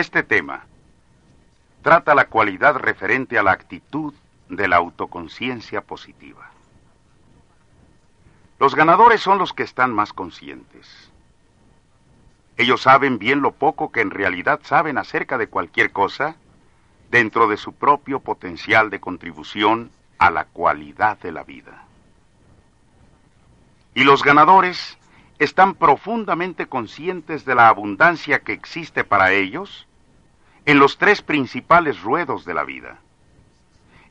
Este tema trata la cualidad referente a la actitud de la autoconciencia positiva. Los ganadores son los que están más conscientes. Ellos saben bien lo poco que en realidad saben acerca de cualquier cosa dentro de su propio potencial de contribución a la cualidad de la vida. Y los ganadores están profundamente conscientes de la abundancia que existe para ellos en los tres principales ruedos de la vida.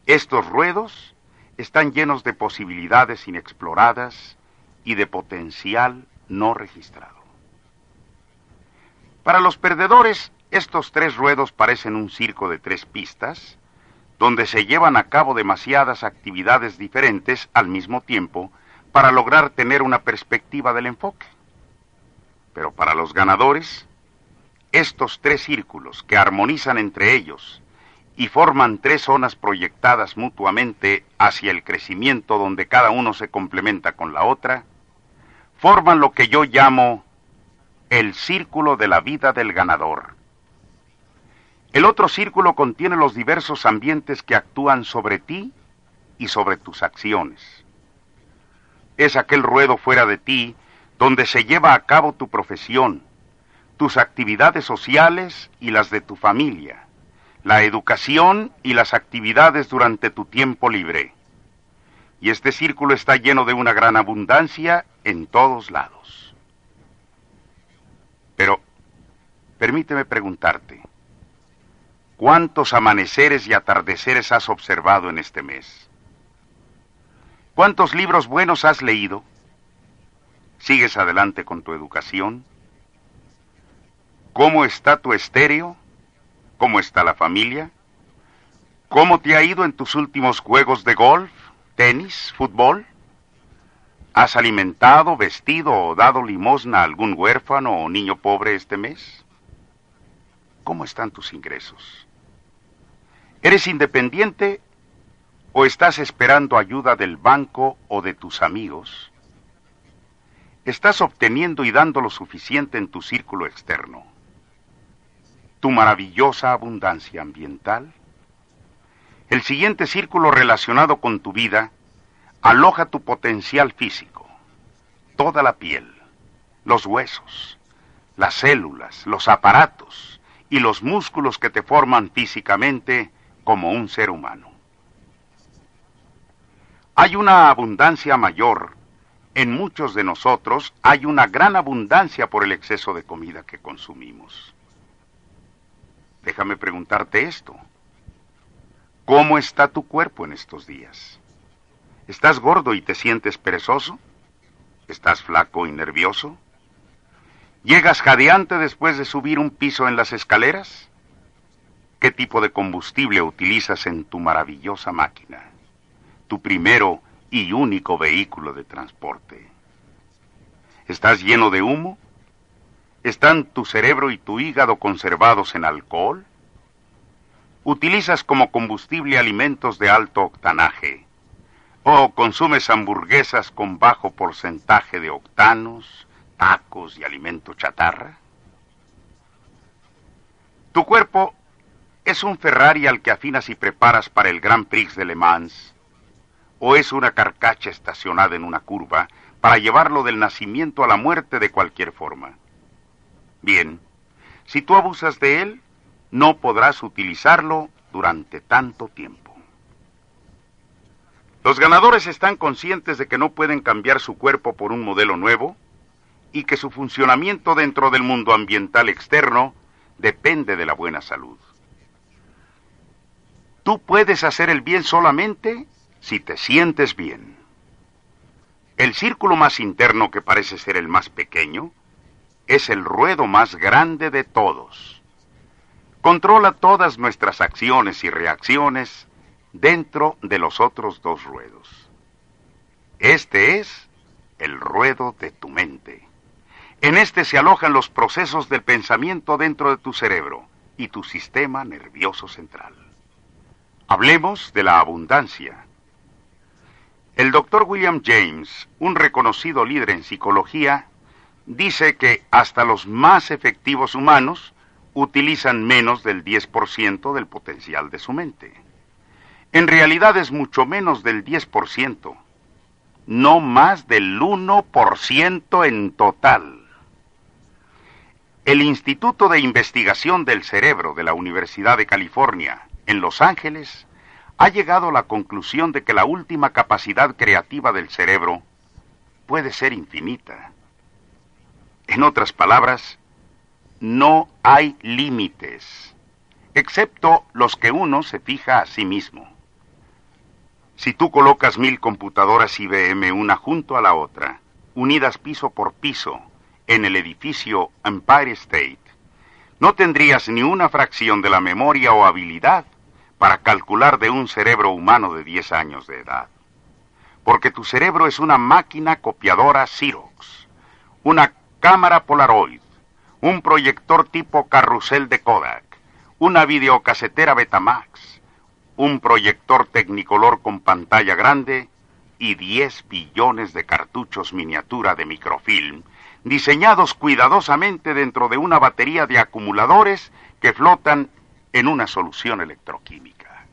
Estos ruedos están llenos de posibilidades inexploradas y de potencial no registrado. Para los perdedores, estos tres ruedos parecen un circo de tres pistas, donde se llevan a cabo demasiadas actividades diferentes al mismo tiempo para lograr tener una perspectiva del enfoque. Pero para los ganadores, estos tres círculos que armonizan entre ellos y forman tres zonas proyectadas mutuamente hacia el crecimiento donde cada uno se complementa con la otra, forman lo que yo llamo el círculo de la vida del ganador. El otro círculo contiene los diversos ambientes que actúan sobre ti y sobre tus acciones. Es aquel ruedo fuera de ti donde se lleva a cabo tu profesión, tus actividades sociales y las de tu familia, la educación y las actividades durante tu tiempo libre. Y este círculo está lleno de una gran abundancia en todos lados. Pero, permíteme preguntarte, ¿cuántos amaneceres y atardeceres has observado en este mes? ¿Cuántos libros buenos has leído? ¿Sigues adelante con tu educación? ¿Cómo está tu estéreo? ¿Cómo está la familia? ¿Cómo te ha ido en tus últimos juegos de golf, tenis, fútbol? ¿Has alimentado, vestido o dado limosna a algún huérfano o niño pobre este mes? ¿Cómo están tus ingresos? ¿Eres independiente o estás esperando ayuda del banco o de tus amigos? ¿Estás obteniendo y dando lo suficiente en tu círculo externo? ¿Tu maravillosa abundancia ambiental? El siguiente círculo relacionado con tu vida aloja tu potencial físico, toda la piel, los huesos, las células, los aparatos y los músculos que te forman físicamente como un ser humano. Hay una abundancia mayor. En muchos de nosotros hay una gran abundancia por el exceso de comida que consumimos. Déjame preguntarte esto. ¿Cómo está tu cuerpo en estos días? ¿Estás gordo y te sientes perezoso? ¿Estás flaco y nervioso? ¿Llegas jadeante después de subir un piso en las escaleras? ¿Qué tipo de combustible utilizas en tu maravillosa máquina? tu primero y único vehículo de transporte. ¿Estás lleno de humo? ¿Están tu cerebro y tu hígado conservados en alcohol? ¿Utilizas como combustible alimentos de alto octanaje? ¿O consumes hamburguesas con bajo porcentaje de octanos, tacos y alimento chatarra? Tu cuerpo es un Ferrari al que afinas y preparas para el Grand Prix de Le Mans o es una carcacha estacionada en una curva para llevarlo del nacimiento a la muerte de cualquier forma. Bien, si tú abusas de él, no podrás utilizarlo durante tanto tiempo. Los ganadores están conscientes de que no pueden cambiar su cuerpo por un modelo nuevo y que su funcionamiento dentro del mundo ambiental externo depende de la buena salud. Tú puedes hacer el bien solamente si te sientes bien. El círculo más interno, que parece ser el más pequeño, es el ruedo más grande de todos. Controla todas nuestras acciones y reacciones dentro de los otros dos ruedos. Este es el ruedo de tu mente. En este se alojan los procesos del pensamiento dentro de tu cerebro y tu sistema nervioso central. Hablemos de la abundancia, el doctor William James, un reconocido líder en psicología, dice que hasta los más efectivos humanos utilizan menos del 10% del potencial de su mente. En realidad es mucho menos del 10%, no más del 1% en total. El Instituto de Investigación del Cerebro de la Universidad de California, en Los Ángeles, ha llegado a la conclusión de que la última capacidad creativa del cerebro puede ser infinita. En otras palabras, no hay límites, excepto los que uno se fija a sí mismo. Si tú colocas mil computadoras IBM una junto a la otra, unidas piso por piso, en el edificio Empire State, no tendrías ni una fracción de la memoria o habilidad para calcular de un cerebro humano de 10 años de edad. Porque tu cerebro es una máquina copiadora Xerox, una cámara Polaroid, un proyector tipo carrusel de Kodak, una videocasetera Betamax, un proyector tecnicolor con pantalla grande. Y 10 billones de cartuchos miniatura de microfilm, diseñados cuidadosamente dentro de una batería de acumuladores que flotan en una solución electroquímica.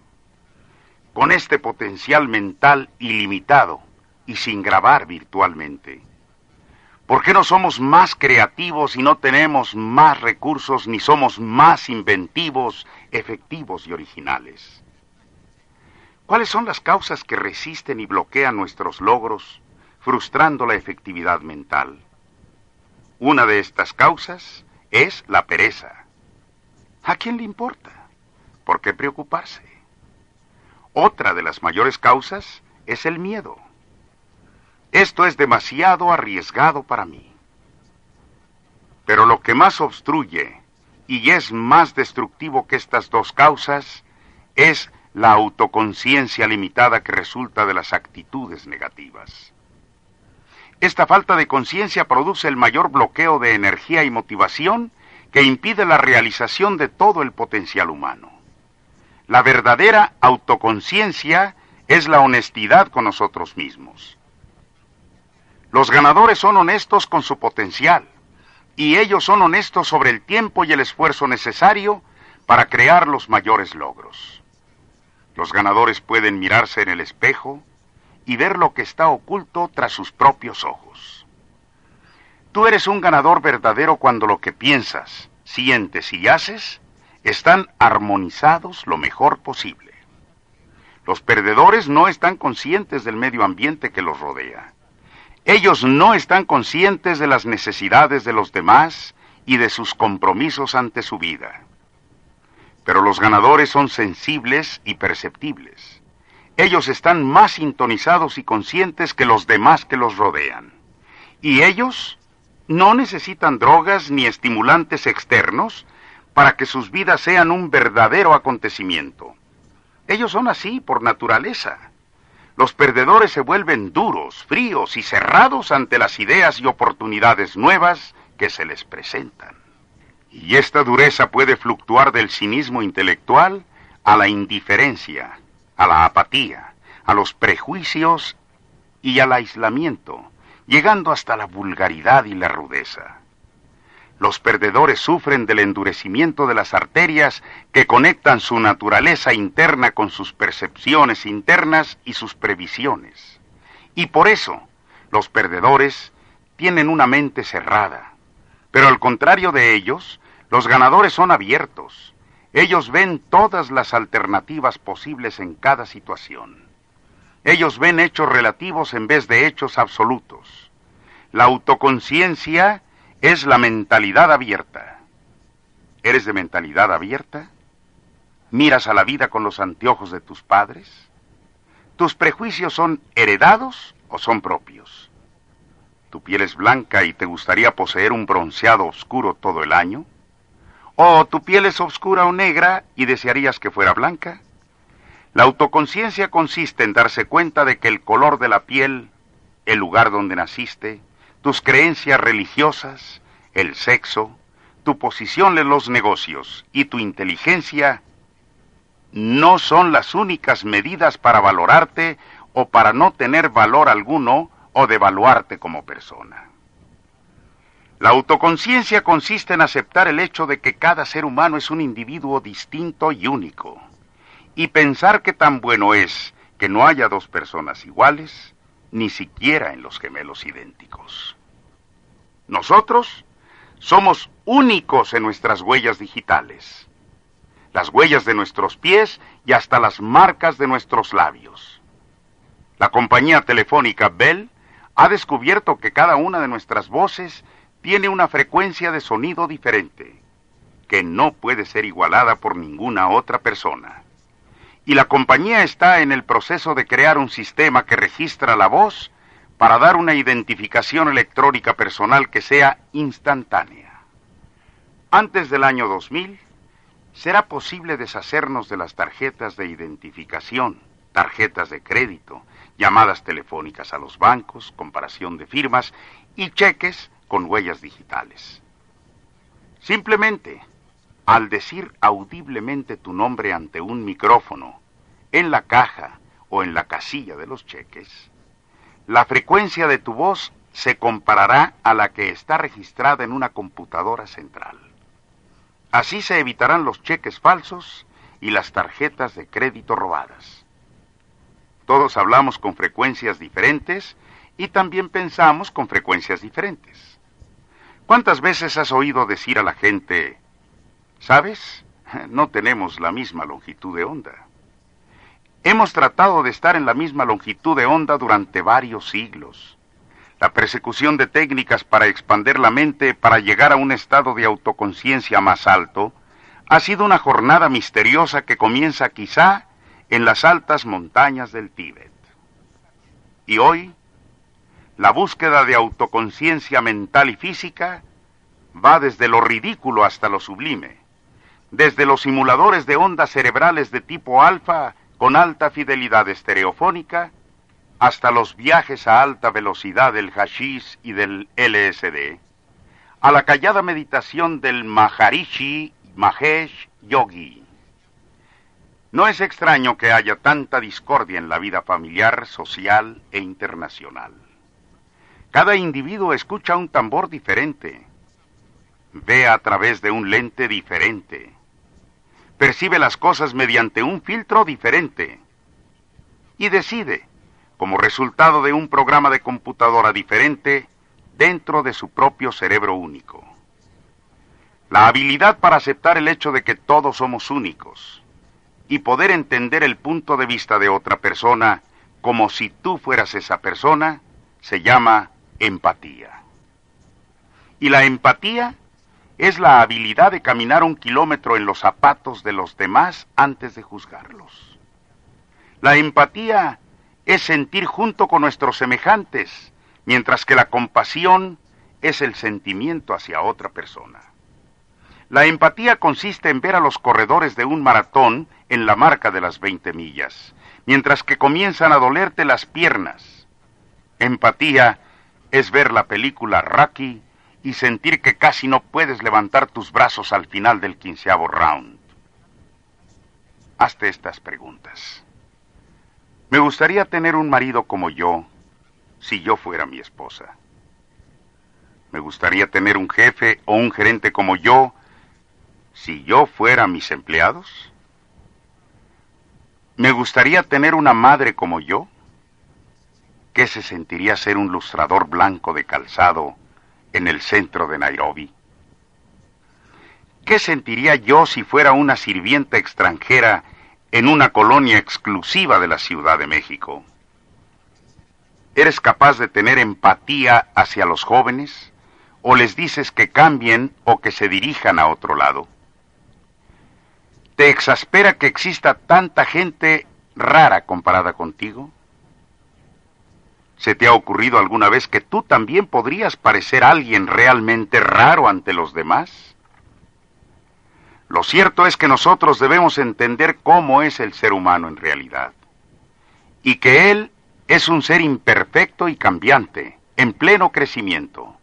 Con este potencial mental ilimitado y sin grabar virtualmente, ¿por qué no somos más creativos y no tenemos más recursos ni somos más inventivos, efectivos y originales? ¿Cuáles son las causas que resisten y bloquean nuestros logros, frustrando la efectividad mental? Una de estas causas es la pereza. ¿A quién le importa? ¿Por qué preocuparse? Otra de las mayores causas es el miedo. Esto es demasiado arriesgado para mí. Pero lo que más obstruye y es más destructivo que estas dos causas es la autoconciencia limitada que resulta de las actitudes negativas. Esta falta de conciencia produce el mayor bloqueo de energía y motivación que impide la realización de todo el potencial humano. La verdadera autoconciencia es la honestidad con nosotros mismos. Los ganadores son honestos con su potencial y ellos son honestos sobre el tiempo y el esfuerzo necesario para crear los mayores logros. Los ganadores pueden mirarse en el espejo y ver lo que está oculto tras sus propios ojos. Tú eres un ganador verdadero cuando lo que piensas, sientes y haces están armonizados lo mejor posible. Los perdedores no están conscientes del medio ambiente que los rodea. Ellos no están conscientes de las necesidades de los demás y de sus compromisos ante su vida. Pero los ganadores son sensibles y perceptibles. Ellos están más sintonizados y conscientes que los demás que los rodean. Y ellos no necesitan drogas ni estimulantes externos para que sus vidas sean un verdadero acontecimiento. Ellos son así por naturaleza. Los perdedores se vuelven duros, fríos y cerrados ante las ideas y oportunidades nuevas que se les presentan. Y esta dureza puede fluctuar del cinismo intelectual a la indiferencia, a la apatía, a los prejuicios y al aislamiento, llegando hasta la vulgaridad y la rudeza. Los perdedores sufren del endurecimiento de las arterias que conectan su naturaleza interna con sus percepciones internas y sus previsiones. Y por eso, los perdedores tienen una mente cerrada. Pero al contrario de ellos, los ganadores son abiertos. Ellos ven todas las alternativas posibles en cada situación. Ellos ven hechos relativos en vez de hechos absolutos. La autoconciencia es la mentalidad abierta. ¿Eres de mentalidad abierta? ¿Miras a la vida con los anteojos de tus padres? ¿Tus prejuicios son heredados o son propios? ¿Tu piel es blanca y te gustaría poseer un bronceado oscuro todo el año? ¿O tu piel es oscura o negra y desearías que fuera blanca? La autoconciencia consiste en darse cuenta de que el color de la piel, el lugar donde naciste, tus creencias religiosas, el sexo, tu posición en los negocios y tu inteligencia no son las únicas medidas para valorarte o para no tener valor alguno o devaluarte como persona. La autoconciencia consiste en aceptar el hecho de que cada ser humano es un individuo distinto y único, y pensar que tan bueno es que no haya dos personas iguales, ni siquiera en los gemelos idénticos. Nosotros somos únicos en nuestras huellas digitales, las huellas de nuestros pies y hasta las marcas de nuestros labios. La compañía telefónica Bell ha descubierto que cada una de nuestras voces tiene una frecuencia de sonido diferente, que no puede ser igualada por ninguna otra persona. Y la compañía está en el proceso de crear un sistema que registra la voz para dar una identificación electrónica personal que sea instantánea. Antes del año 2000, será posible deshacernos de las tarjetas de identificación, tarjetas de crédito, llamadas telefónicas a los bancos, comparación de firmas y cheques con huellas digitales. Simplemente, al decir audiblemente tu nombre ante un micrófono, en la caja o en la casilla de los cheques, la frecuencia de tu voz se comparará a la que está registrada en una computadora central. Así se evitarán los cheques falsos y las tarjetas de crédito robadas. Todos hablamos con frecuencias diferentes y también pensamos con frecuencias diferentes. ¿Cuántas veces has oído decir a la gente, ¿sabes? No tenemos la misma longitud de onda. Hemos tratado de estar en la misma longitud de onda durante varios siglos. La persecución de técnicas para expander la mente para llegar a un estado de autoconciencia más alto ha sido una jornada misteriosa que comienza quizá en las altas montañas del Tíbet. Y hoy, la búsqueda de autoconciencia mental y física va desde lo ridículo hasta lo sublime, desde los simuladores de ondas cerebrales de tipo alfa con alta fidelidad estereofónica hasta los viajes a alta velocidad del hashish y del LSD, a la callada meditación del Maharishi Mahesh Yogi. No es extraño que haya tanta discordia en la vida familiar, social e internacional. Cada individuo escucha un tambor diferente, ve a través de un lente diferente, percibe las cosas mediante un filtro diferente y decide, como resultado de un programa de computadora diferente, dentro de su propio cerebro único. La habilidad para aceptar el hecho de que todos somos únicos y poder entender el punto de vista de otra persona como si tú fueras esa persona se llama empatía. Y la empatía es la habilidad de caminar un kilómetro en los zapatos de los demás antes de juzgarlos. La empatía es sentir junto con nuestros semejantes, mientras que la compasión es el sentimiento hacia otra persona. La empatía consiste en ver a los corredores de un maratón en la marca de las 20 millas, mientras que comienzan a dolerte las piernas. Empatía es ver la película Rocky y sentir que casi no puedes levantar tus brazos al final del quinceavo round. Hazte estas preguntas. Me gustaría tener un marido como yo si yo fuera mi esposa. Me gustaría tener un jefe o un gerente como yo si yo fuera mis empleados. Me gustaría tener una madre como yo. ¿Qué se sentiría ser un lustrador blanco de calzado en el centro de Nairobi? ¿Qué sentiría yo si fuera una sirvienta extranjera en una colonia exclusiva de la Ciudad de México? ¿Eres capaz de tener empatía hacia los jóvenes? ¿O les dices que cambien o que se dirijan a otro lado? ¿Te exaspera que exista tanta gente rara comparada contigo? ¿Se te ha ocurrido alguna vez que tú también podrías parecer alguien realmente raro ante los demás? Lo cierto es que nosotros debemos entender cómo es el ser humano en realidad y que él es un ser imperfecto y cambiante, en pleno crecimiento,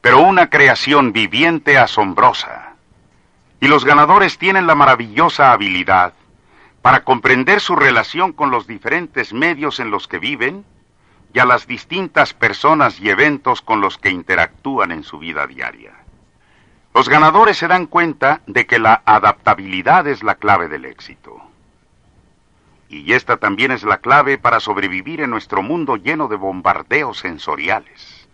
pero una creación viviente asombrosa. Y los ganadores tienen la maravillosa habilidad para comprender su relación con los diferentes medios en los que viven y a las distintas personas y eventos con los que interactúan en su vida diaria. Los ganadores se dan cuenta de que la adaptabilidad es la clave del éxito. Y esta también es la clave para sobrevivir en nuestro mundo lleno de bombardeos sensoriales.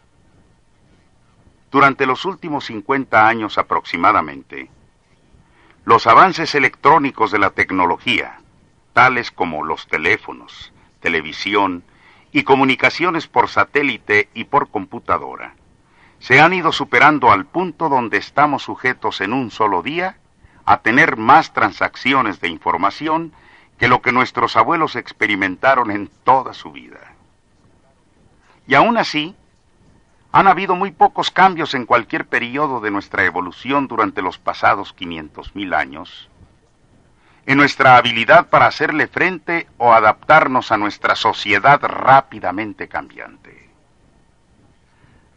Durante los últimos 50 años aproximadamente, los avances electrónicos de la tecnología, tales como los teléfonos, televisión y comunicaciones por satélite y por computadora, se han ido superando al punto donde estamos sujetos en un solo día a tener más transacciones de información que lo que nuestros abuelos experimentaron en toda su vida. Y aún así, han habido muy pocos cambios en cualquier periodo de nuestra evolución durante los pasados 500.000 años, en nuestra habilidad para hacerle frente o adaptarnos a nuestra sociedad rápidamente cambiante.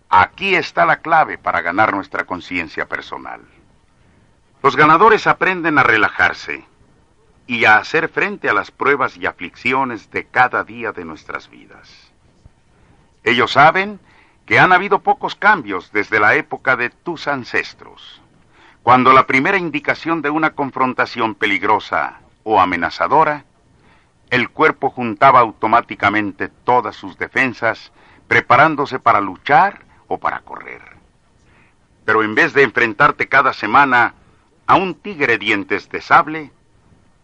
Aquí está la clave para ganar nuestra conciencia personal. Los ganadores aprenden a relajarse y a hacer frente a las pruebas y aflicciones de cada día de nuestras vidas. Ellos saben que han habido pocos cambios desde la época de tus ancestros, cuando la primera indicación de una confrontación peligrosa o amenazadora, el cuerpo juntaba automáticamente todas sus defensas, preparándose para luchar o para correr. Pero en vez de enfrentarte cada semana a un tigre dientes de sable,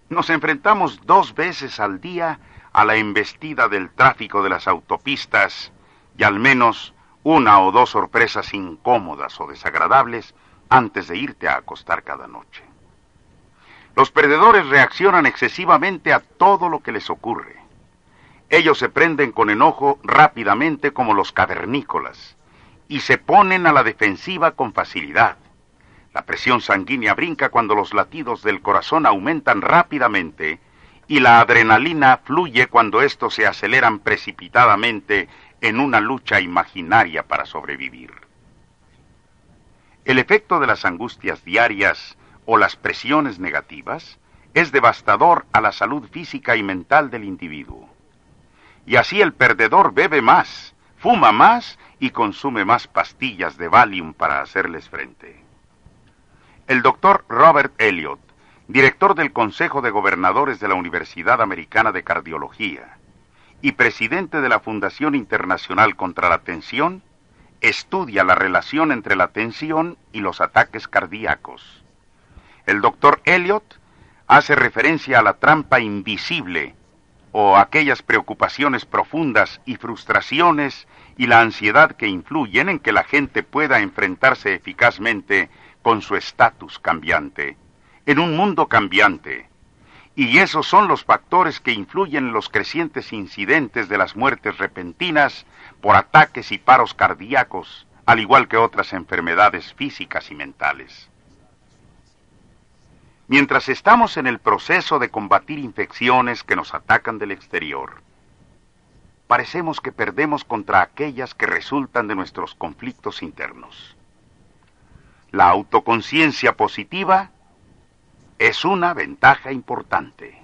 nos enfrentamos dos veces al día a la embestida del tráfico de las autopistas y al menos una o dos sorpresas incómodas o desagradables antes de irte a acostar cada noche. Los perdedores reaccionan excesivamente a todo lo que les ocurre. Ellos se prenden con enojo rápidamente como los cavernícolas y se ponen a la defensiva con facilidad. La presión sanguínea brinca cuando los latidos del corazón aumentan rápidamente y la adrenalina fluye cuando estos se aceleran precipitadamente en una lucha imaginaria para sobrevivir. El efecto de las angustias diarias o las presiones negativas es devastador a la salud física y mental del individuo. Y así el perdedor bebe más, fuma más y consume más pastillas de Valium para hacerles frente. El doctor Robert Elliott, director del Consejo de Gobernadores de la Universidad Americana de Cardiología y presidente de la Fundación Internacional contra la Tensión, estudia la relación entre la tensión y los ataques cardíacos. El doctor Elliott hace referencia a la trampa invisible o aquellas preocupaciones profundas y frustraciones y la ansiedad que influyen en que la gente pueda enfrentarse eficazmente con su estatus cambiante, en un mundo cambiante. Y esos son los factores que influyen en los crecientes incidentes de las muertes repentinas por ataques y paros cardíacos, al igual que otras enfermedades físicas y mentales. Mientras estamos en el proceso de combatir infecciones que nos atacan del exterior, parecemos que perdemos contra aquellas que resultan de nuestros conflictos internos. La autoconciencia positiva es una ventaja importante.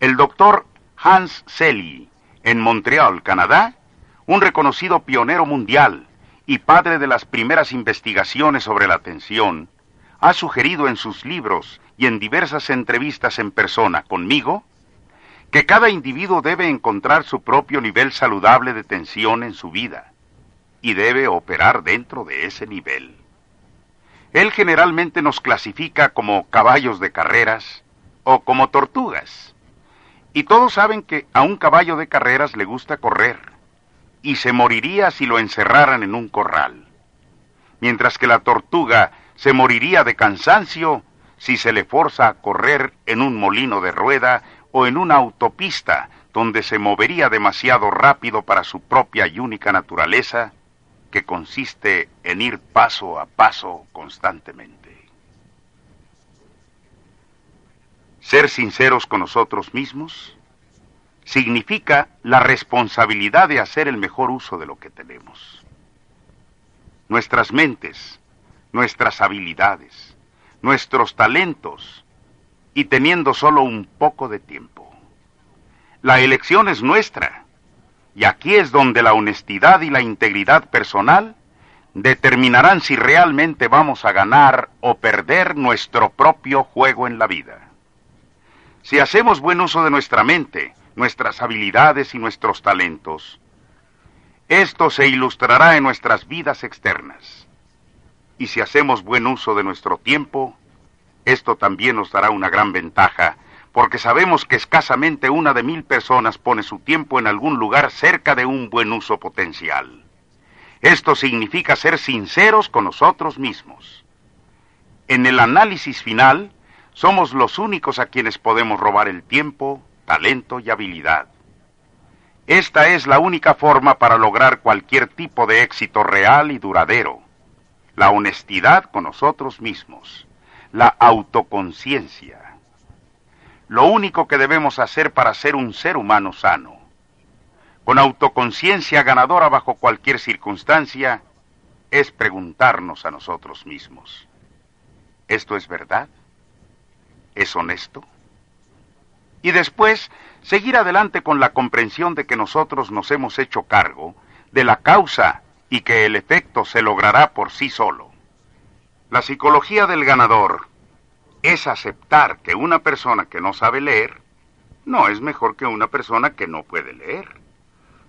El doctor Hans Selye, en Montreal, Canadá, un reconocido pionero mundial y padre de las primeras investigaciones sobre la atención, ha sugerido en sus libros y en diversas entrevistas en persona conmigo que cada individuo debe encontrar su propio nivel saludable de tensión en su vida y debe operar dentro de ese nivel. Él generalmente nos clasifica como caballos de carreras o como tortugas. Y todos saben que a un caballo de carreras le gusta correr y se moriría si lo encerraran en un corral, mientras que la tortuga se moriría de cansancio si se le forza a correr en un molino de rueda o en una autopista donde se movería demasiado rápido para su propia y única naturaleza, que consiste en ir paso a paso constantemente. Ser sinceros con nosotros mismos significa la responsabilidad de hacer el mejor uso de lo que tenemos. Nuestras mentes, nuestras habilidades, nuestros talentos y teniendo solo un poco de tiempo. La elección es nuestra, Y aquí es donde la honestidad y la integridad personal determinarán si realmente vamos a ganar o perder nuestro propio juego en la vida. Si hacemos buen uso de nuestra mente, nuestras habilidades y nuestros talentos, esto se ilustrará en nuestras vidas externas. Y si hacemos buen uso de nuestro tiempo, esto también nos dará una gran ventaja, porque sabemos que escasamente una de mil personas pone su tiempo en algún lugar cerca de un buen uso potencial. Esto significa ser sinceros con nosotros mismos. En el análisis final, somos los únicos a quienes podemos robar el tiempo, talento y habilidad. Esta es la única forma para lograr cualquier tipo de éxito real y duradero. La honestidad con nosotros mismos, la autoconciencia. Lo único que debemos hacer para ser un ser humano sano con autoconciencia ganadora bajo cualquier circunstancia, es preguntarnos a nosotros mismos, ¿esto es verdad? ¿Es honesto? Y después, seguir adelante con la comprensión de que nosotros nos hemos hecho cargo de la causa y que el efecto se logrará por sí solo. La psicología del ganador es aceptar que una persona que no sabe leer no es mejor que una persona que no puede leer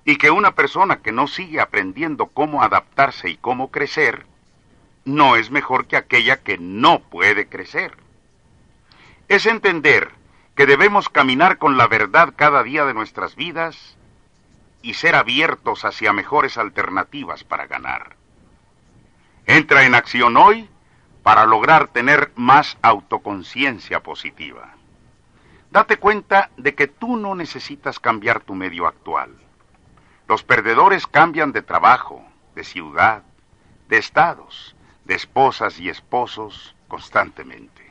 y que una persona que no sigue aprendiendo cómo adaptarse y cómo crecer, no es mejor que aquella que no puede crecer. Es entender que debemos caminar con la verdad cada día de nuestras vidas y ser abiertos hacia mejores alternativas para ganar. Entra en acción hoy para lograr tener más autoconciencia positiva. Date cuenta de que tú no necesitas cambiar tu medio actual. Los perdedores cambian de trabajo, de ciudad, de estados, de esposas y esposos constantemente.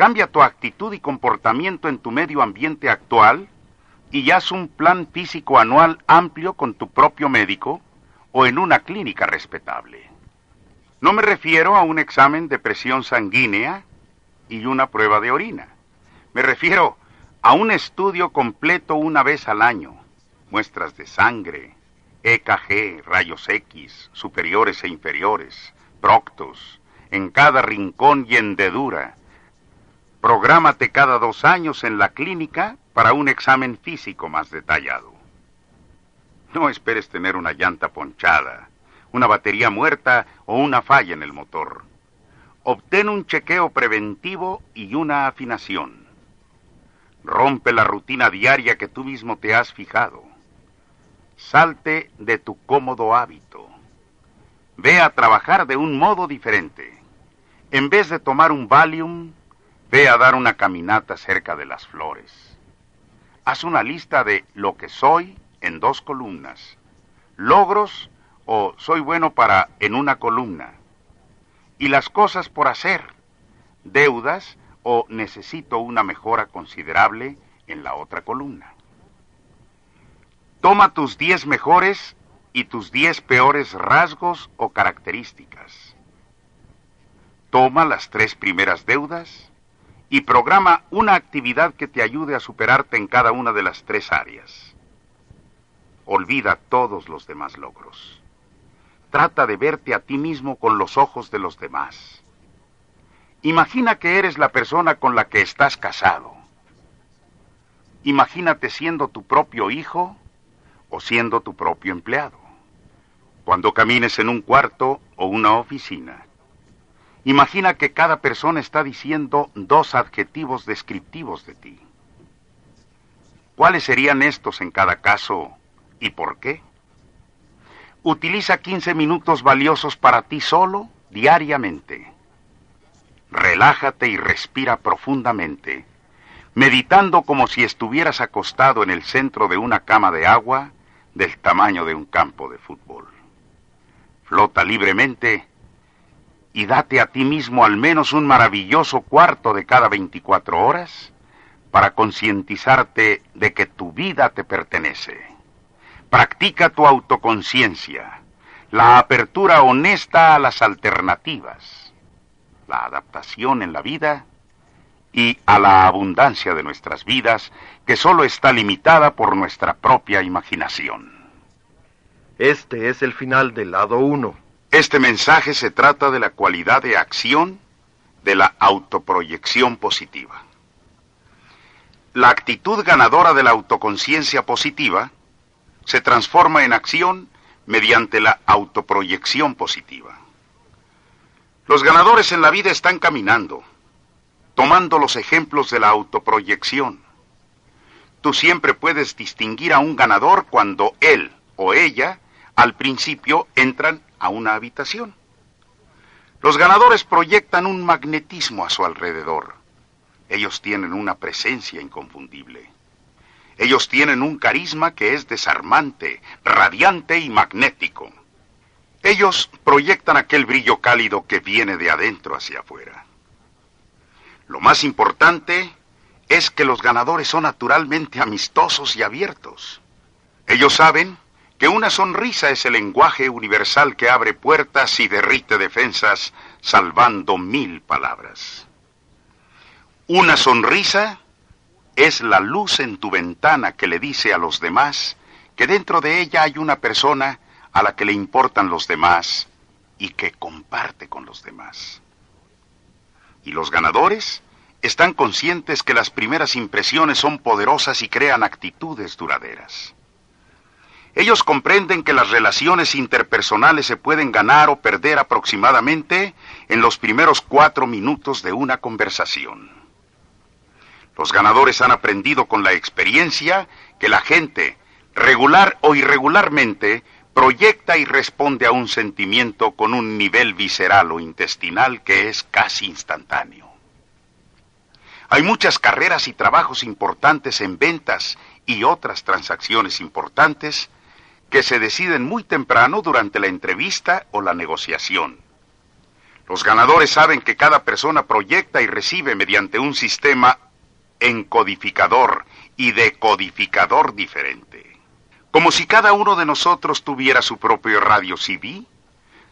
Cambia tu actitud y comportamiento en tu medio ambiente actual y haz un plan físico anual amplio con tu propio médico o en una clínica respetable. No me refiero a un examen de presión sanguínea y una prueba de orina. Me refiero a un estudio completo una vez al año muestras de sangre, EKG, rayos X, superiores e inferiores, proctos, en cada rincón y hendedura. Prográmate cada dos años en la clínica para un examen físico más detallado. No esperes tener una llanta ponchada, una batería muerta o una falla en el motor. Obtén un chequeo preventivo y una afinación. Rompe la rutina diaria que tú mismo te has fijado. Salte de tu cómodo hábito. Ve a trabajar de un modo diferente. En vez de tomar un Valium, ve a dar una caminata cerca de las flores. Haz una lista de lo que soy en dos columnas. Logros o soy bueno para en una columna. Y las cosas por hacer. Deudas o necesito una mejora considerable en la otra columna. Toma tus diez mejores y tus diez peores rasgos o características. Toma las tres primeras deudas y programa una actividad que te ayude a superarte en cada una de las tres áreas. Olvida todos los demás logros. Trata de verte a ti mismo con los ojos de los demás. Imagina que eres la persona con la que estás casado. Imagínate siendo tu propio hijo o siendo tu propio empleado. Cuando camines en un cuarto o una oficina, imagina que cada persona está diciendo dos adjetivos descriptivos de ti. ¿Cuáles serían estos en cada caso y por qué? Utiliza 15 minutos valiosos para ti solo diariamente. Relájate y respira profundamente, meditando como si estuvieras acostado en el centro de una cama de agua del tamaño de un campo de fútbol. Flota libremente y date a ti mismo al menos un maravilloso cuarto de cada 24 horas para concientizarte de que tu vida te pertenece. Practica tu autoconciencia, la apertura honesta a las alternativas, la adaptación en la vida y a la abundancia de nuestras vidas que solo está limitada por nuestra propia imaginación. Este es el final del lado 1. Este mensaje se trata de la cualidad de acción de la autoproyección positiva. La actitud ganadora de la autoconciencia positiva se transforma en acción mediante la autoproyección positiva. Los ganadores en la vida están caminando, tomando los ejemplos de la autoproyección. Tú siempre puedes distinguir a un ganador cuando él o ella al principio entran a una habitación. Los ganadores proyectan un magnetismo a su alrededor. Ellos tienen una presencia inconfundible. Ellos tienen un carisma que es desarmante, radiante y magnético. Ellos proyectan aquel brillo cálido que viene de adentro hacia afuera. Lo más importante es que los ganadores son naturalmente amistosos y abiertos. Ellos saben que una sonrisa es el lenguaje universal que abre puertas y derrite defensas, salvando mil palabras. Una sonrisa es la luz en tu ventana que le dice a los demás que dentro de ella hay una persona a la que le importan los demás y que comparte con los demás. Y los ganadores están conscientes que las primeras impresiones son poderosas y crean actitudes duraderas. Ellos comprenden que las relaciones interpersonales se pueden ganar o perder aproximadamente en los primeros cuatro minutos de una conversación. Los ganadores han aprendido con la experiencia que la gente, regular o irregularmente, proyecta y responde a un sentimiento con un nivel visceral o intestinal que es casi instantáneo. Hay muchas carreras y trabajos importantes en ventas y otras transacciones importantes que se deciden muy temprano durante la entrevista o la negociación. Los ganadores saben que cada persona proyecta y recibe mediante un sistema encodificador y decodificador diferente. Como si cada uno de nosotros tuviera su propio radio CV,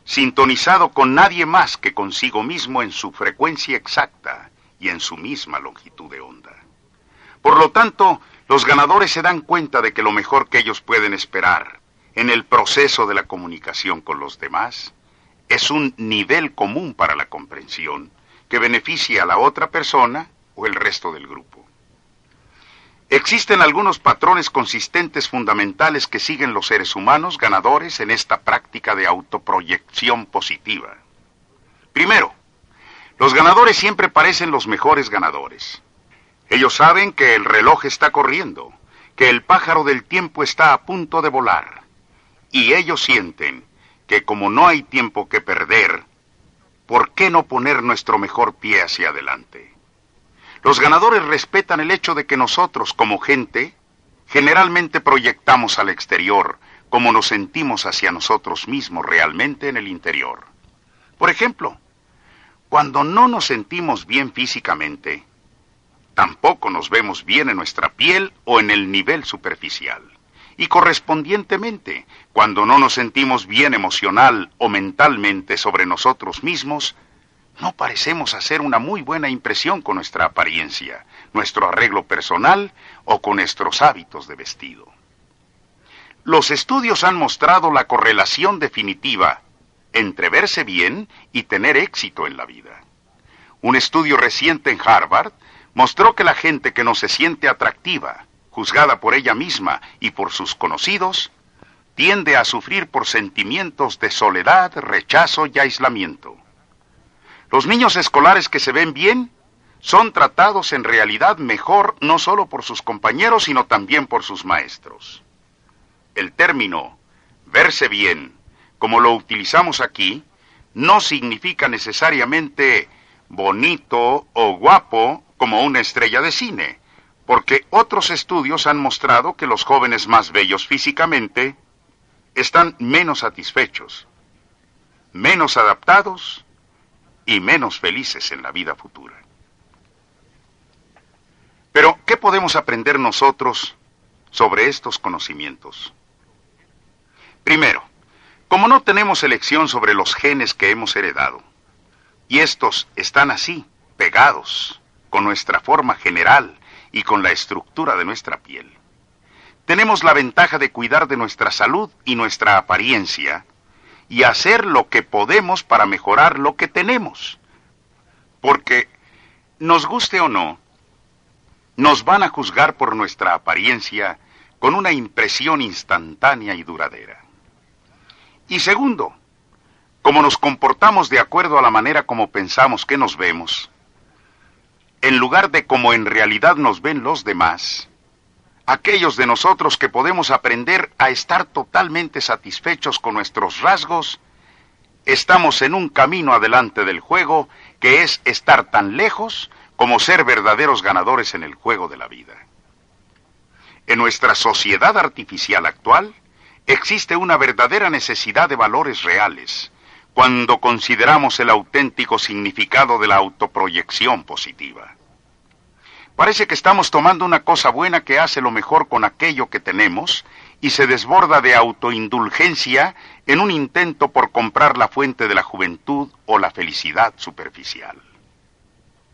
sintonizado con nadie más que consigo mismo en su frecuencia exacta y en su misma longitud de onda. Por lo tanto, los ganadores se dan cuenta de que lo mejor que ellos pueden esperar en el proceso de la comunicación con los demás es un nivel común para la comprensión que beneficie a la otra persona o el resto del grupo. Existen algunos patrones consistentes fundamentales que siguen los seres humanos ganadores en esta práctica de autoproyección positiva. Primero, los ganadores siempre parecen los mejores ganadores. Ellos saben que el reloj está corriendo, que el pájaro del tiempo está a punto de volar, y ellos sienten que como no hay tiempo que perder, ¿por qué no poner nuestro mejor pie hacia adelante? Los ganadores respetan el hecho de que nosotros, como gente, generalmente proyectamos al exterior como nos sentimos hacia nosotros mismos realmente en el interior. Por ejemplo, cuando no nos sentimos bien físicamente, tampoco nos vemos bien en nuestra piel o en el nivel superficial. Y correspondientemente, cuando no nos sentimos bien emocional o mentalmente sobre nosotros mismos, no parecemos hacer una muy buena impresión con nuestra apariencia, nuestro arreglo personal o con nuestros hábitos de vestido. Los estudios han mostrado la correlación definitiva entre verse bien y tener éxito en la vida. Un estudio reciente en Harvard mostró que la gente que no se siente atractiva, juzgada por ella misma y por sus conocidos, tiende a sufrir por sentimientos de soledad, rechazo y aislamiento. Los niños escolares que se ven bien son tratados en realidad mejor no solo por sus compañeros, sino también por sus maestros. El término verse bien, como lo utilizamos aquí, no significa necesariamente bonito o guapo como una estrella de cine, porque otros estudios han mostrado que los jóvenes más bellos físicamente están menos satisfechos, menos adaptados y menos felices en la vida futura. Pero, ¿qué podemos aprender nosotros sobre estos conocimientos? Primero, como no tenemos elección sobre los genes que hemos heredado, y estos están así, pegados, con nuestra forma general y con la estructura de nuestra piel. Tenemos la ventaja de cuidar de nuestra salud y nuestra apariencia y hacer lo que podemos para mejorar lo que tenemos. Porque, nos guste o no, nos van a juzgar por nuestra apariencia con una impresión instantánea y duradera. Y segundo, como nos comportamos de acuerdo a la manera como pensamos que nos vemos, en lugar de como en realidad nos ven los demás, aquellos de nosotros que podemos aprender a estar totalmente satisfechos con nuestros rasgos, estamos en un camino adelante del juego que es estar tan lejos como ser verdaderos ganadores en el juego de la vida. En nuestra sociedad artificial actual existe una verdadera necesidad de valores reales, cuando consideramos el auténtico significado de la autoproyección positiva. Parece que estamos tomando una cosa buena que hace lo mejor con aquello que tenemos y se desborda de autoindulgencia en un intento por comprar la fuente de la juventud o la felicidad superficial.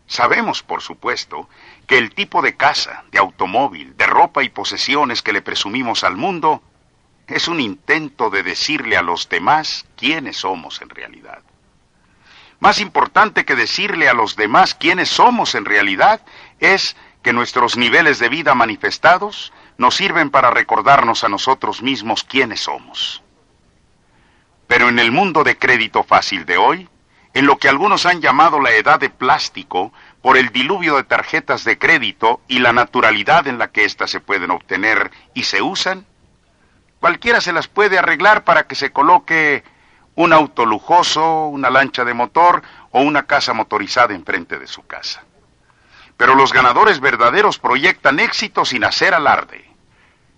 Sabemos, por supuesto, que el tipo de casa, de automóvil, de ropa y posesiones que le presumimos al mundo es un intento de decirle a los demás quiénes somos en realidad. Más importante que decirle a los demás quiénes somos en realidad es que nuestros niveles de vida manifestados nos sirven para recordarnos a nosotros mismos quiénes somos. Pero en el mundo de crédito fácil de hoy, en lo que algunos han llamado la edad de plástico por el diluvio de tarjetas de crédito y la naturalidad en la que éstas se pueden obtener y se usan, Cualquiera se las puede arreglar para que se coloque un auto lujoso, una lancha de motor o una casa motorizada enfrente de su casa. Pero los ganadores verdaderos proyectan éxito sin hacer alarde.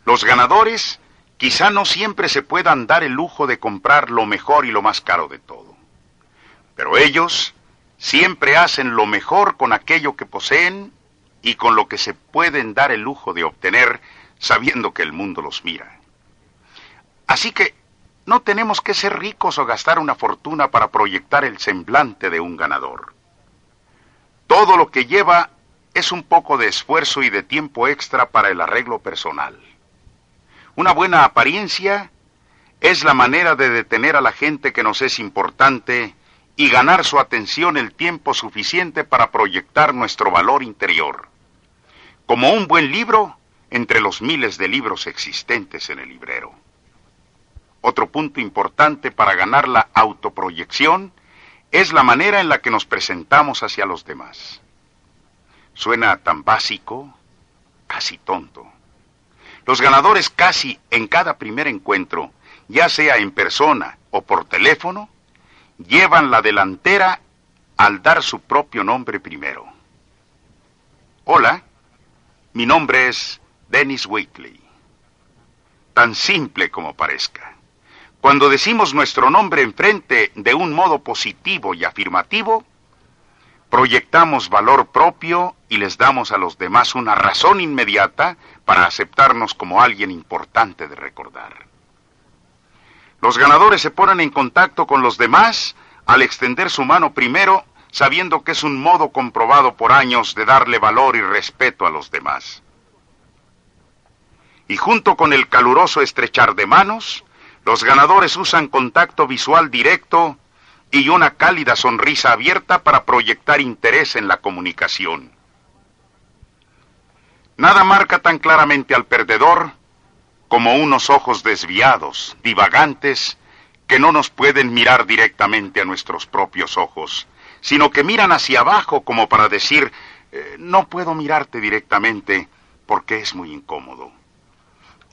Los ganadores quizá no siempre se puedan dar el lujo de comprar lo mejor y lo más caro de todo. Pero ellos siempre hacen lo mejor con aquello que poseen y con lo que se pueden dar el lujo de obtener sabiendo que el mundo los mira. Así que no tenemos que ser ricos o gastar una fortuna para proyectar el semblante de un ganador. Todo lo que lleva es un poco de esfuerzo y de tiempo extra para el arreglo personal. Una buena apariencia es la manera de detener a la gente que nos es importante y ganar su atención el tiempo suficiente para proyectar nuestro valor interior. Como un buen libro entre los miles de libros existentes en el librero. Otro punto importante para ganar la autoproyección es la manera en la que nos presentamos hacia los demás. Suena tan básico, casi tonto. Los ganadores casi en cada primer encuentro, ya sea en persona o por teléfono, llevan la delantera al dar su propio nombre primero. Hola, mi nombre es Dennis Waitley. Tan simple como parezca. Cuando decimos nuestro nombre enfrente de un modo positivo y afirmativo, proyectamos valor propio y les damos a los demás una razón inmediata para aceptarnos como alguien importante de recordar. Los ganadores se ponen en contacto con los demás al extender su mano primero, sabiendo que es un modo comprobado por años de darle valor y respeto a los demás. Y junto con el caluroso estrechar de manos, los ganadores usan contacto visual directo y una cálida sonrisa abierta para proyectar interés en la comunicación. Nada marca tan claramente al perdedor como unos ojos desviados, divagantes, que no nos pueden mirar directamente a nuestros propios ojos, sino que miran hacia abajo como para decir, eh, no puedo mirarte directamente porque es muy incómodo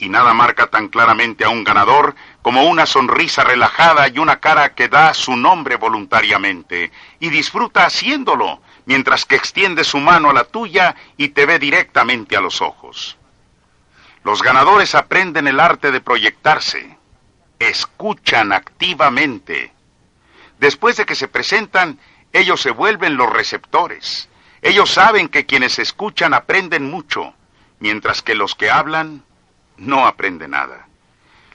y nada marca tan claramente a un ganador como una sonrisa relajada y una cara que da su nombre voluntariamente y disfruta haciéndolo mientras que extiende su mano a la tuya y te ve directamente a los ojos. Los ganadores aprenden el arte de proyectarse, escuchan activamente. Después de que se presentan, ellos se vuelven los receptores. Ellos saben que quienes escuchan aprenden mucho, mientras que los que hablan no aprende nada.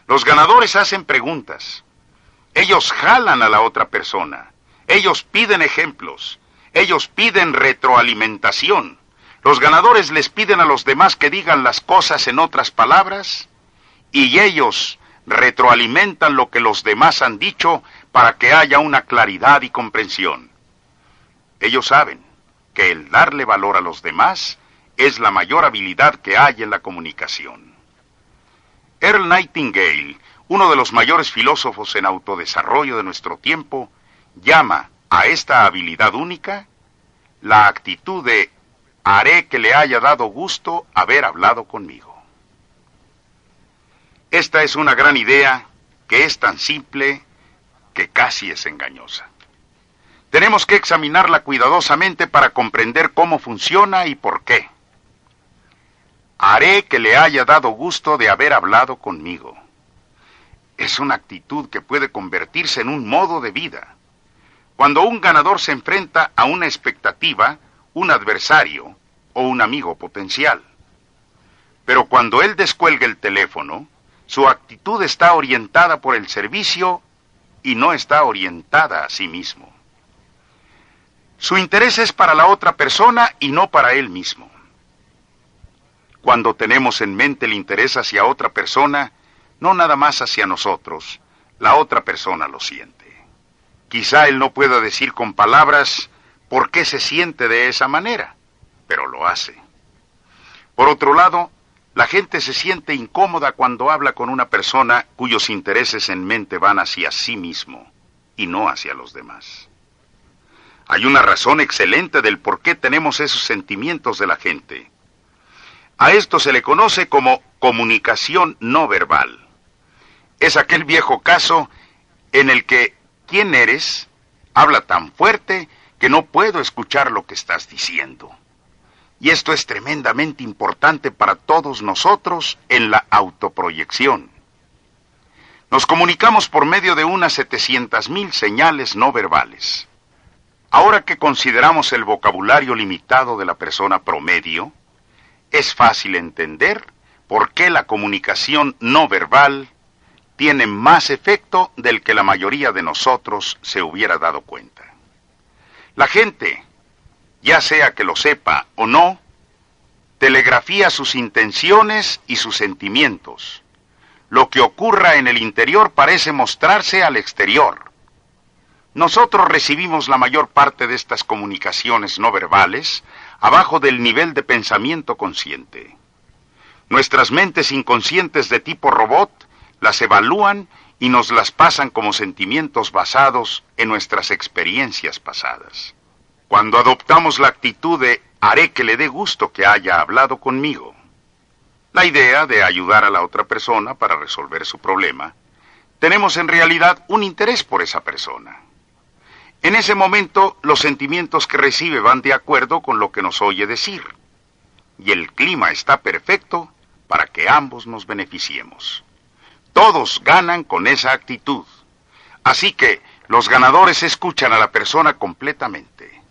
Los ganadores hacen preguntas. Ellos jalan a la otra persona. Ellos piden ejemplos. Ellos piden retroalimentación. Los ganadores les piden a los demás que digan las cosas en otras palabras y ellos retroalimentan lo que los demás han dicho para que haya una claridad y comprensión. Ellos saben que el darle valor a los demás es la mayor habilidad que hay en la comunicación. Earl Nightingale, uno de los mayores filósofos en autodesarrollo de nuestro tiempo, llama a esta habilidad única la actitud de haré que le haya dado gusto haber hablado conmigo. Esta es una gran idea que es tan simple que casi es engañosa. Tenemos que examinarla cuidadosamente para comprender cómo funciona y por qué. Haré que le haya dado gusto de haber hablado conmigo. Es una actitud que puede convertirse en un modo de vida. Cuando un ganador se enfrenta a una expectativa, un adversario o un amigo potencial. Pero cuando él descuelga el teléfono, su actitud está orientada por el servicio y no está orientada a sí mismo. Su interés es para la otra persona y no para él mismo. Cuando tenemos en mente el interés hacia otra persona, no nada más hacia nosotros, la otra persona lo siente. Quizá él no pueda decir con palabras por qué se siente de esa manera, pero lo hace. Por otro lado, la gente se siente incómoda cuando habla con una persona cuyos intereses en mente van hacia sí mismo y no hacia los demás. Hay una razón excelente del por qué tenemos esos sentimientos de la gente. A esto se le conoce como comunicación no verbal. Es aquel viejo caso en el que quién eres habla tan fuerte que no puedo escuchar lo que estás diciendo. Y esto es tremendamente importante para todos nosotros en la autoproyección. Nos comunicamos por medio de unas 700.000 señales no verbales. Ahora que consideramos el vocabulario limitado de la persona promedio, es fácil entender por qué la comunicación no verbal tiene más efecto del que la mayoría de nosotros se hubiera dado cuenta. La gente ya sea que lo sepa o no, telegrafía sus intenciones y sus sentimientos. Lo que ocurra en el interior parece mostrarse al exterior. Nosotros recibimos la mayor parte de estas comunicaciones no verbales abajo del nivel de pensamiento consciente. Nuestras mentes inconscientes de tipo robot las evalúan y nos las pasan como sentimientos basados en nuestras experiencias pasadas. Cuando adoptamos la actitud de haré que le dé gusto que haya hablado conmigo, la idea de ayudar a la otra persona para resolver su problema, tenemos en realidad un interés por esa persona. En ese momento los sentimientos que recibe van de acuerdo con lo que nos oye decir, y el clima está perfecto para que ambos nos beneficiemos. Todos ganan con esa actitud. Así que los ganadores escuchan a la persona completamente.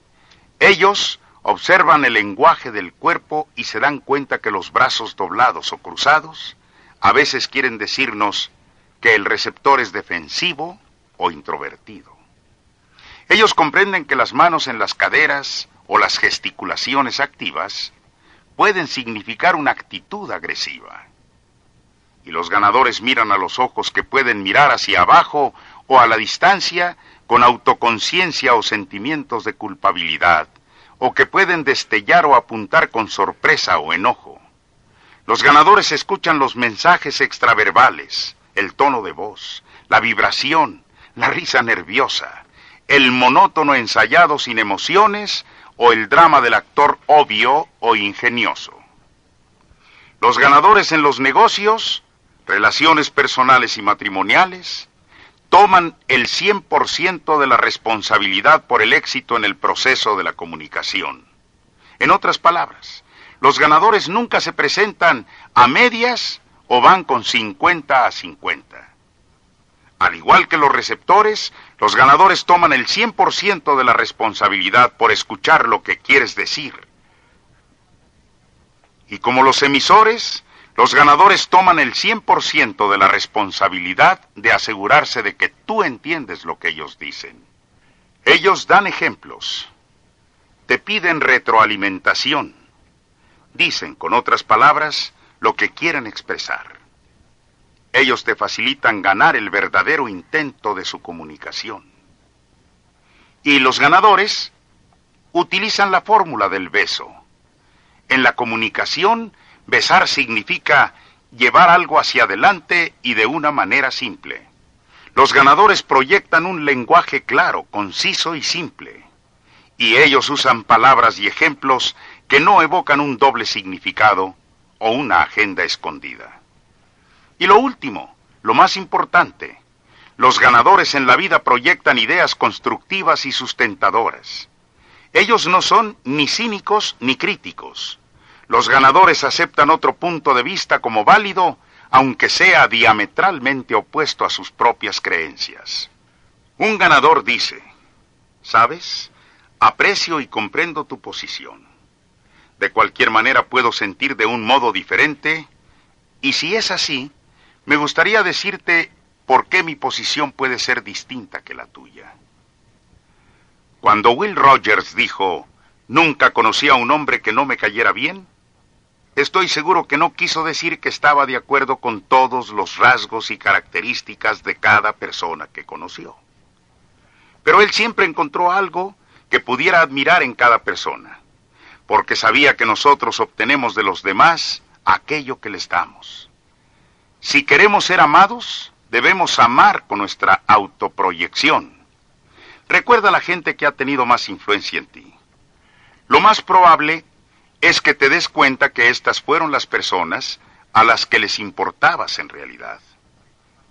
Ellos observan el lenguaje del cuerpo y se dan cuenta que los brazos doblados o cruzados a veces quieren decirnos que el receptor es defensivo o introvertido. Ellos comprenden que las manos en las caderas o las gesticulaciones activas pueden significar una actitud agresiva. Y los ganadores miran a los ojos que pueden mirar hacia abajo o a la distancia con autoconciencia o sentimientos de culpabilidad, o que pueden destellar o apuntar con sorpresa o enojo. Los ganadores escuchan los mensajes extraverbales, el tono de voz, la vibración, la risa nerviosa, el monótono ensayado sin emociones o el drama del actor obvio o ingenioso. Los ganadores en los negocios, relaciones personales y matrimoniales, toman el 100% de la responsabilidad por el éxito en el proceso de la comunicación. En otras palabras, los ganadores nunca se presentan a medias o van con 50 a 50. Al igual que los receptores, los ganadores toman el 100% de la responsabilidad por escuchar lo que quieres decir. Y como los emisores, los ganadores toman el 100% de la responsabilidad de asegurarse de que tú entiendes lo que ellos dicen. Ellos dan ejemplos. te piden retroalimentación. Dicen, con otras palabras, lo que quieren expresar. Ellos te facilitan ganar el verdadero intento de su comunicación. Y los ganadores utilizan la fórmula del beso. En la comunicación, besar significa llevar algo hacia adelante y de una manera simple. Los ganadores proyectan un lenguaje claro, conciso y simple. Y ellos usan palabras y ejemplos que no evocan un doble significado o una agenda escondida. Y lo último, lo más importante, los ganadores en la vida proyectan ideas constructivas y sustentadoras. Ellos no son ni cínicos ni críticos. Los ganadores aceptan otro punto de vista como válido, aunque sea diametralmente opuesto a sus propias creencias. Un ganador dice, ¿sabes? Aprecio y comprendo tu posición. De cualquier manera puedo sentir de un modo diferente, y si es así, me gustaría decirte por qué mi posición puede ser distinta que la tuya. Cuando Will Rogers dijo, nunca conocí a un hombre que no me cayera bien, estoy seguro que no quiso decir que estaba de acuerdo con todos los rasgos y características de cada persona que conoció. Pero él siempre encontró algo que pudiera admirar en cada persona, porque sabía que nosotros obtenemos de los demás aquello que les damos. Si queremos ser amados, debemos amar con nuestra autoproyección. Recuerda a la gente que ha tenido más influencia en ti. Lo más probable es que te des cuenta que estas fueron las personas a las que les importabas en realidad.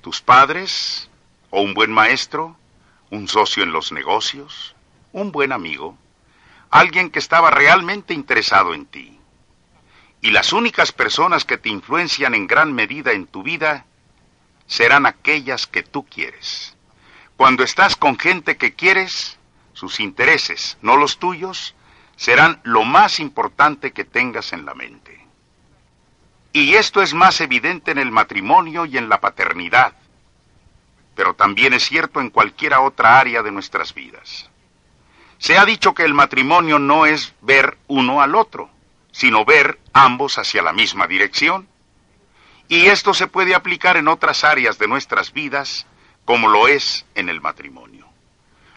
Tus padres, o un buen maestro, un socio en los negocios, un buen amigo, alguien que estaba realmente interesado en ti. Y las únicas personas que te influencian en gran medida en tu vida serán aquellas que tú quieres. Cuando estás con gente que quieres, sus intereses, no los tuyos, serán lo más importante que tengas en la mente. Y esto es más evidente en el matrimonio y en la paternidad, pero también es cierto en cualquiera otra área de nuestras vidas. Se ha dicho que el matrimonio no es ver uno al otro, sino ver ambos hacia la misma dirección. Y esto se puede aplicar en otras áreas de nuestras vidas, como lo es en el matrimonio.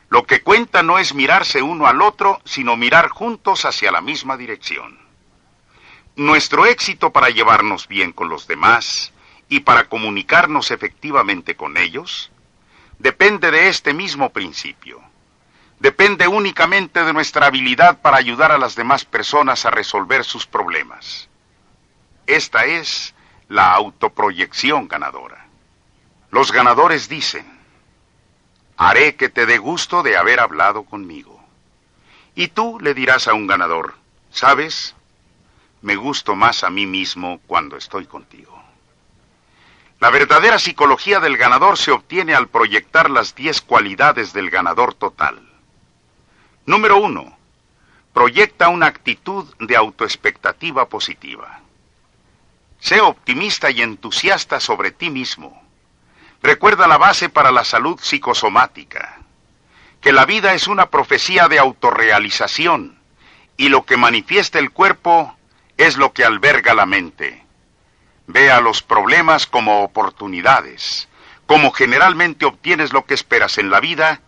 Lo que cuenta no es mirarse uno al otro, sino mirar juntos hacia la misma dirección. Nuestro éxito para llevarnos bien con los demás y para comunicarnos efectivamente con ellos depende de este mismo principio depende únicamente de nuestra habilidad para ayudar a las demás personas a resolver sus problemas. Esta es la autoproyección ganadora. Los ganadores dicen, haré que te dé gusto de haber hablado conmigo. Y tú le dirás a un ganador, ¿sabes? Me gusto más a mí mismo cuando estoy contigo. La verdadera psicología del ganador se obtiene al proyectar las diez cualidades del ganador total. Número uno, proyecta una actitud de autoexpectativa positiva. Sé optimista y entusiasta sobre ti mismo. Recuerda la base para la salud psicosomática, que la vida es una profecía de autorrealización y lo que manifiesta el cuerpo es lo que alberga la mente. Ve a los problemas como oportunidades. Como generalmente obtienes lo que esperas en la vida,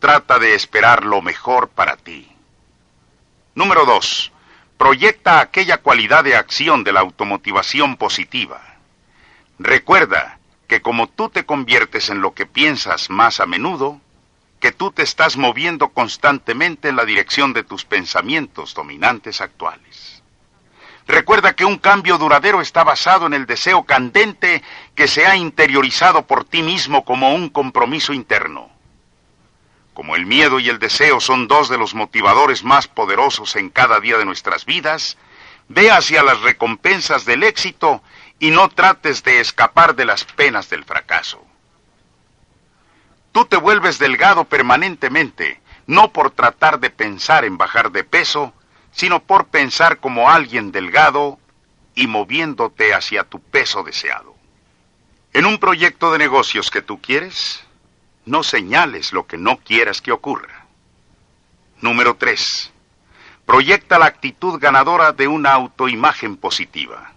Trata de esperar lo mejor para ti. Número 2. Proyecta aquella cualidad de acción de la automotivación positiva. Recuerda que como tú te conviertes en lo que piensas más a menudo, que tú te estás moviendo constantemente en la dirección de tus pensamientos dominantes actuales. Recuerda que un cambio duradero está basado en el deseo candente que se ha interiorizado por ti mismo como un compromiso interno. Como el miedo y el deseo son dos de los motivadores más poderosos en cada día de nuestras vidas, ve hacia las recompensas del éxito y no trates de escapar de las penas del fracaso. Tú te vuelves delgado permanentemente, no por tratar de pensar en bajar de peso, sino por pensar como alguien delgado y moviéndote hacia tu peso deseado. En un proyecto de negocios que tú quieres, no señales lo que no quieras que ocurra. Número 3. Proyecta la actitud ganadora de una autoimagen positiva.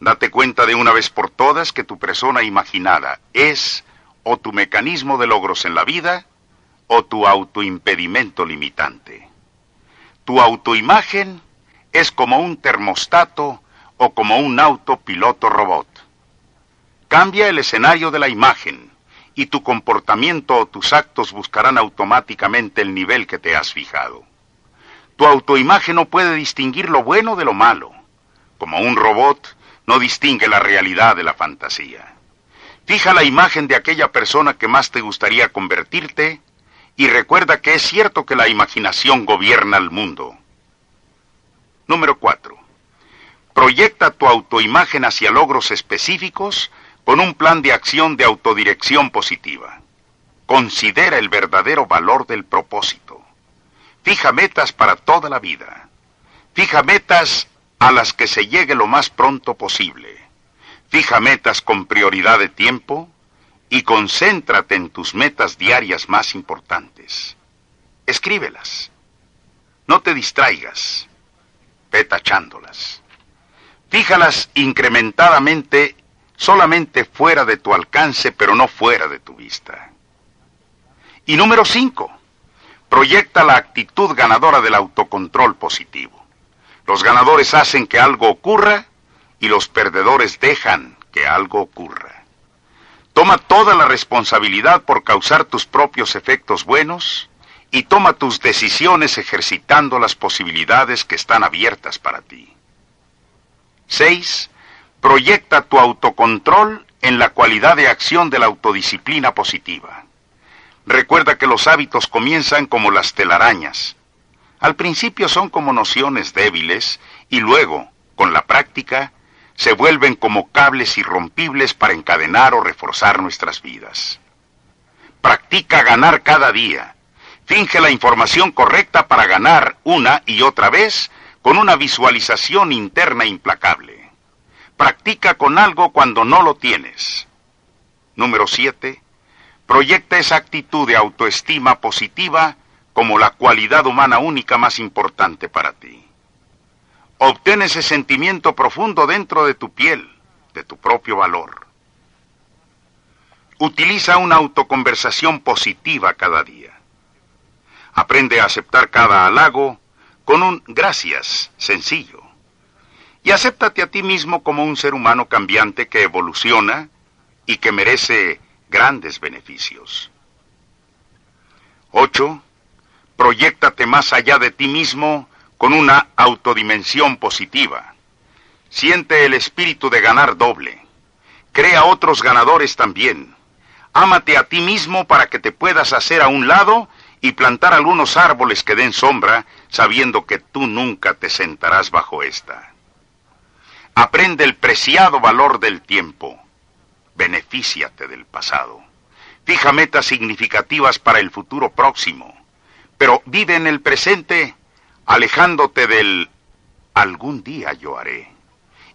Date cuenta de una vez por todas que tu persona imaginada es o tu mecanismo de logros en la vida o tu autoimpedimento limitante. Tu autoimagen es como un termostato o como un autopiloto robot. Cambia el escenario de la imagen y tu comportamiento o tus actos buscarán automáticamente el nivel que te has fijado. Tu autoimagen no puede distinguir lo bueno de lo malo. Como un robot, no distingue la realidad de la fantasía. Fija la imagen de aquella persona que más te gustaría convertirte y recuerda que es cierto que la imaginación gobierna el mundo. Número 4. Proyecta tu autoimagen hacia logros específicos con un plan de acción de autodirección positiva. Considera el verdadero valor del propósito. Fija metas para toda la vida. Fija metas a las que se llegue lo más pronto posible. Fija metas con prioridad de tiempo y concéntrate en tus metas diarias más importantes. Escríbelas. No te distraigas. Ve tachándolas. Fíjalas incrementadamente solamente fuera de tu alcance, pero no fuera de tu vista. Y número cinco, proyecta la actitud ganadora del autocontrol positivo. Los ganadores hacen que algo ocurra y los perdedores dejan que algo ocurra. Toma toda la responsabilidad por causar tus propios efectos buenos y toma tus decisiones ejercitando las posibilidades que están abiertas para ti. 6. Proyecta tu autocontrol en la cualidad de acción de la autodisciplina positiva. Recuerda que los hábitos comienzan como las telarañas. Al principio son como nociones débiles y luego, con la práctica, se vuelven como cables irrompibles para encadenar o reforzar nuestras vidas. Practica ganar cada día. Finge la información correcta para ganar una y otra vez con una visualización interna implacable. Practica con algo cuando no lo tienes. Número 7. Proyecta esa actitud de autoestima positiva como la cualidad humana única más importante para ti. Obtén ese sentimiento profundo dentro de tu piel, de tu propio valor. Utiliza una autoconversación positiva cada día. Aprende a aceptar cada halago con un gracias sencillo. Y acéptate a ti mismo como un ser humano cambiante que evoluciona y que merece grandes beneficios. 8. Proyéctate más allá de ti mismo con una autodimensión positiva. Siente el espíritu de ganar doble. Crea otros ganadores también. Ámate a ti mismo para que te puedas hacer a un lado y plantar algunos árboles que den sombra, sabiendo que tú nunca te sentarás bajo esta. Aprende el preciado valor del tiempo benefíciate del pasado. Fija metas significativas para el futuro próximo, pero vive en el presente alejándote del algún día yo haré.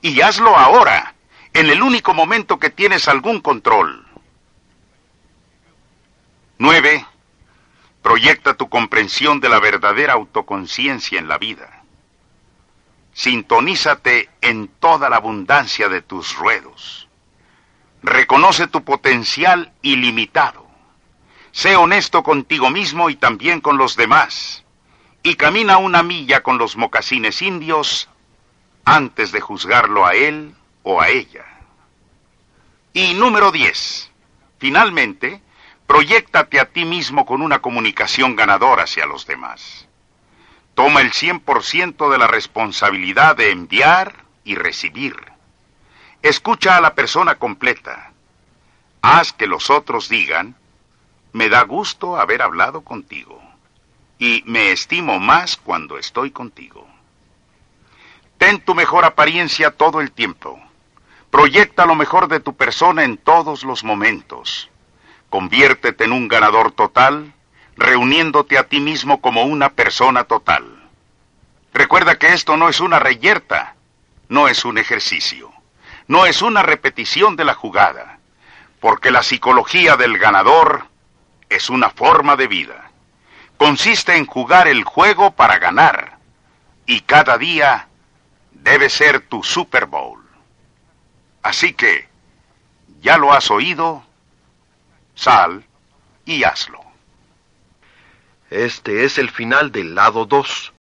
Y hazlo ahora, en el único momento que tienes algún control. 9. Proyecta tu comprensión de la verdadera autoconciencia en la vida. Sintonízate en toda la abundancia de tus ruedos. Reconoce tu potencial ilimitado. Sé honesto contigo mismo y también con los demás. Y camina una milla con los mocasines indios antes de juzgarlo a él o a ella. Y número 10. Finalmente, proyectate a ti mismo con una comunicación ganadora hacia los demás. Toma el 100% de la responsabilidad de enviar y recibir. Escucha a la persona completa. Haz que los otros digan, me da gusto haber hablado contigo y me estimo más cuando estoy contigo. Ten tu mejor apariencia todo el tiempo. Proyecta lo mejor de tu persona en todos los momentos. Conviértete en un ganador total, reuniéndote a ti mismo como una persona total. Recuerda que esto no es una reyerta, no es un ejercicio no es una repetición de la jugada, porque la psicología del ganador es una forma de vida. Consiste en jugar el juego para ganar, Y cada día debe ser tu Super Bowl. Así que, ya lo has oído, sal y hazlo. Este es el final del lado 2.